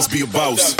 boss, be a boss.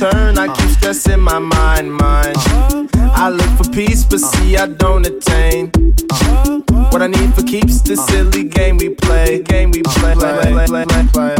turn, I keep stressing my mind, mind. I look for peace, but see, I don't attain. What I need for keeps the silly game we play, game we play, play, play, play, play. play.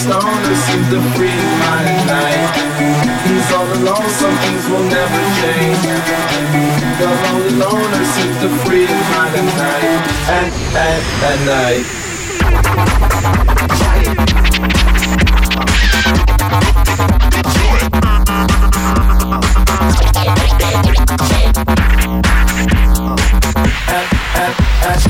The lonely seems to free at night. He's all alone, some things will never change. The lonely loner seems to free at night. At, at, at night. At, at, at,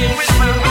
Now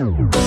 Boom.